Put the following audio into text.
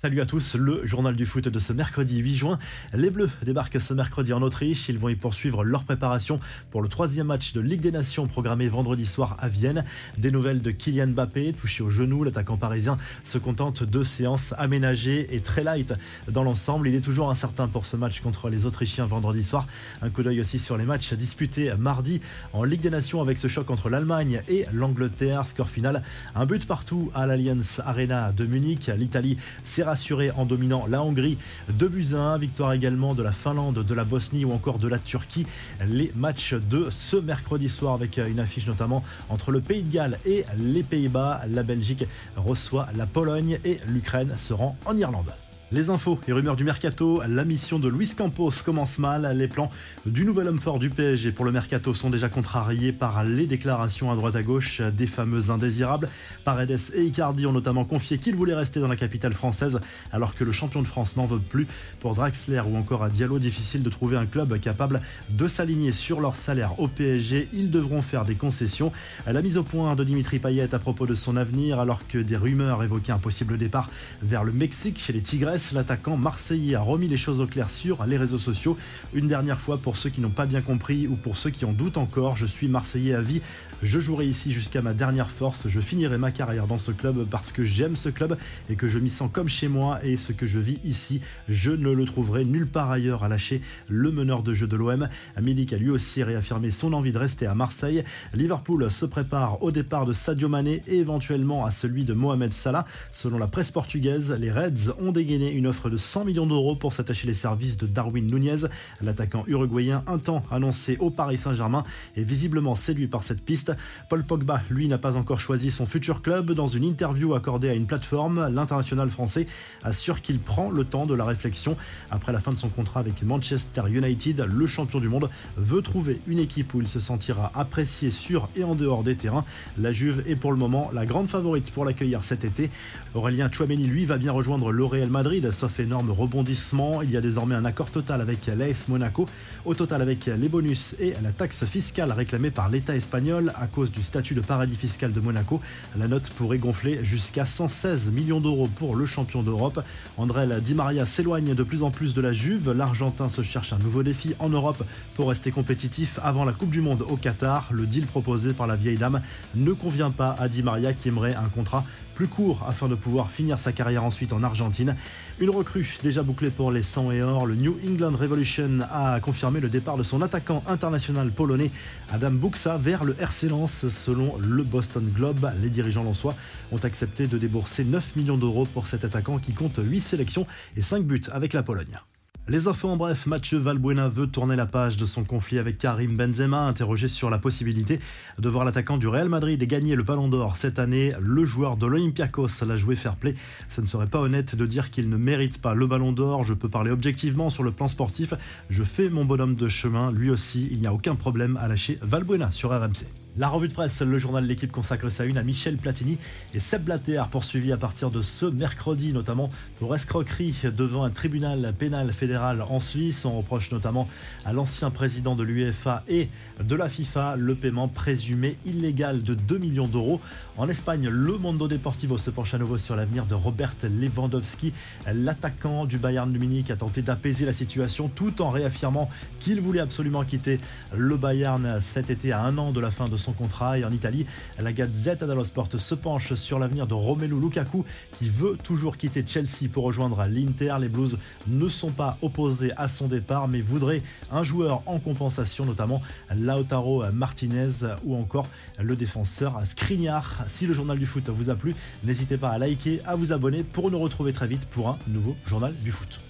Salut à tous, le journal du foot de ce mercredi 8 juin. Les Bleus débarquent ce mercredi en Autriche. Ils vont y poursuivre leur préparation pour le troisième match de Ligue des Nations programmé vendredi soir à Vienne. Des nouvelles de Kylian Mbappé, touché au genou. L'attaquant parisien se contente de séances aménagées et très light dans l'ensemble. Il est toujours incertain pour ce match contre les Autrichiens vendredi soir. Un coup d'œil aussi sur les matchs disputés mardi en Ligue des Nations avec ce choc entre l'Allemagne et l'Angleterre. Score final, un but partout à l'Allianz Arena de Munich. L'Italie s'est rassuré en dominant la Hongrie 2 buts 1. Victoire également de la Finlande, de la Bosnie ou encore de la Turquie. Les matchs de ce mercredi soir avec une affiche notamment entre le Pays de Galles et les Pays-Bas. La Belgique reçoit la Pologne et l'Ukraine se rend en Irlande. Les infos et rumeurs du mercato, la mission de Luis Campos commence mal. Les plans du nouvel homme fort du PSG pour le mercato sont déjà contrariés par les déclarations à droite à gauche des fameux indésirables. Paredes et Icardi ont notamment confié qu'ils voulaient rester dans la capitale française alors que le champion de France n'en veut plus. Pour Draxler ou encore à Diallo, difficile de trouver un club capable de s'aligner sur leur salaire au PSG. Ils devront faire des concessions. La mise au point de Dimitri Payet à propos de son avenir alors que des rumeurs évoquaient un possible départ vers le Mexique chez les Tigres l'attaquant marseillais a remis les choses au clair sur les réseaux sociaux. Une dernière fois pour ceux qui n'ont pas bien compris ou pour ceux qui en doutent encore, je suis marseillais à vie. Je jouerai ici jusqu'à ma dernière force. Je finirai ma carrière dans ce club parce que j'aime ce club et que je m'y sens comme chez moi et ce que je vis ici, je ne le trouverai nulle part ailleurs à lâcher le meneur de jeu de l'OM. Milik a lui aussi réaffirmé son envie de rester à Marseille. Liverpool se prépare au départ de Sadio Mané et éventuellement à celui de Mohamed Salah. Selon la presse portugaise, les Reds ont dégainé une offre de 100 millions d'euros pour s'attacher les services de Darwin Nunez. L'attaquant uruguayen, un temps annoncé au Paris Saint-Germain, est visiblement séduit par cette piste. Paul Pogba, lui, n'a pas encore choisi son futur club. Dans une interview accordée à une plateforme, l'international français assure qu'il prend le temps de la réflexion. Après la fin de son contrat avec Manchester United, le champion du monde veut trouver une équipe où il se sentira apprécié sur et en dehors des terrains. La Juve est pour le moment la grande favorite pour l'accueillir cet été. Aurélien Chouameni, lui, va bien rejoindre le Real Madrid sauf énorme rebondissement. Il y a désormais un accord total avec l'AS Monaco. Au total, avec les bonus et la taxe fiscale réclamée par l'État espagnol à cause du statut de paradis fiscal de Monaco, la note pourrait gonfler jusqu'à 116 millions d'euros pour le champion d'Europe. André Di Maria s'éloigne de plus en plus de la Juve. L'Argentin se cherche un nouveau défi en Europe pour rester compétitif avant la Coupe du Monde au Qatar. Le deal proposé par la vieille dame ne convient pas à Di Maria qui aimerait un contrat plus court afin de pouvoir finir sa carrière ensuite en Argentine. Une recrue déjà bouclée pour les 100 et or. Le New England Revolution a confirmé le départ de son attaquant international polonais Adam Buxa vers le RC Lens. Selon le Boston Globe, les dirigeants lensois ont accepté de débourser 9 millions d'euros pour cet attaquant qui compte 8 sélections et 5 buts avec la Pologne. Les infos en bref, Mathieu Valbuena veut tourner la page de son conflit avec Karim Benzema, interrogé sur la possibilité de voir l'attaquant du Real Madrid gagner le Ballon d'Or cette année. Le joueur de l'Olympiakos l'a joué fair play. Ce ne serait pas honnête de dire qu'il ne mérite pas le Ballon d'Or. Je peux parler objectivement sur le plan sportif. Je fais mon bonhomme de chemin. Lui aussi, il n'y a aucun problème à lâcher Valbuena sur RMC. La revue de presse, le journal de l'équipe consacre sa une à Michel Platini et Seb Blatter, poursuivi à partir de ce mercredi, notamment pour escroquerie devant un tribunal pénal fédéral en Suisse. On reproche notamment à l'ancien président de l'UEFA et de la FIFA le paiement présumé illégal de 2 millions d'euros. En Espagne, le Mondo Deportivo se penche à nouveau sur l'avenir de Robert Lewandowski. L'attaquant du Bayern de Munich a tenté d'apaiser la situation tout en réaffirmant qu'il voulait absolument quitter le Bayern cet été à un an de la fin de contrat. Et en Italie, la Gazette dello Sport se penche sur l'avenir de Romelu Lukaku qui veut toujours quitter Chelsea pour rejoindre l'Inter. Les Blues ne sont pas opposés à son départ mais voudraient un joueur en compensation, notamment Lautaro Martinez ou encore le défenseur Skriniar. Si le journal du foot vous a plu, n'hésitez pas à liker, à vous abonner pour nous retrouver très vite pour un nouveau journal du foot.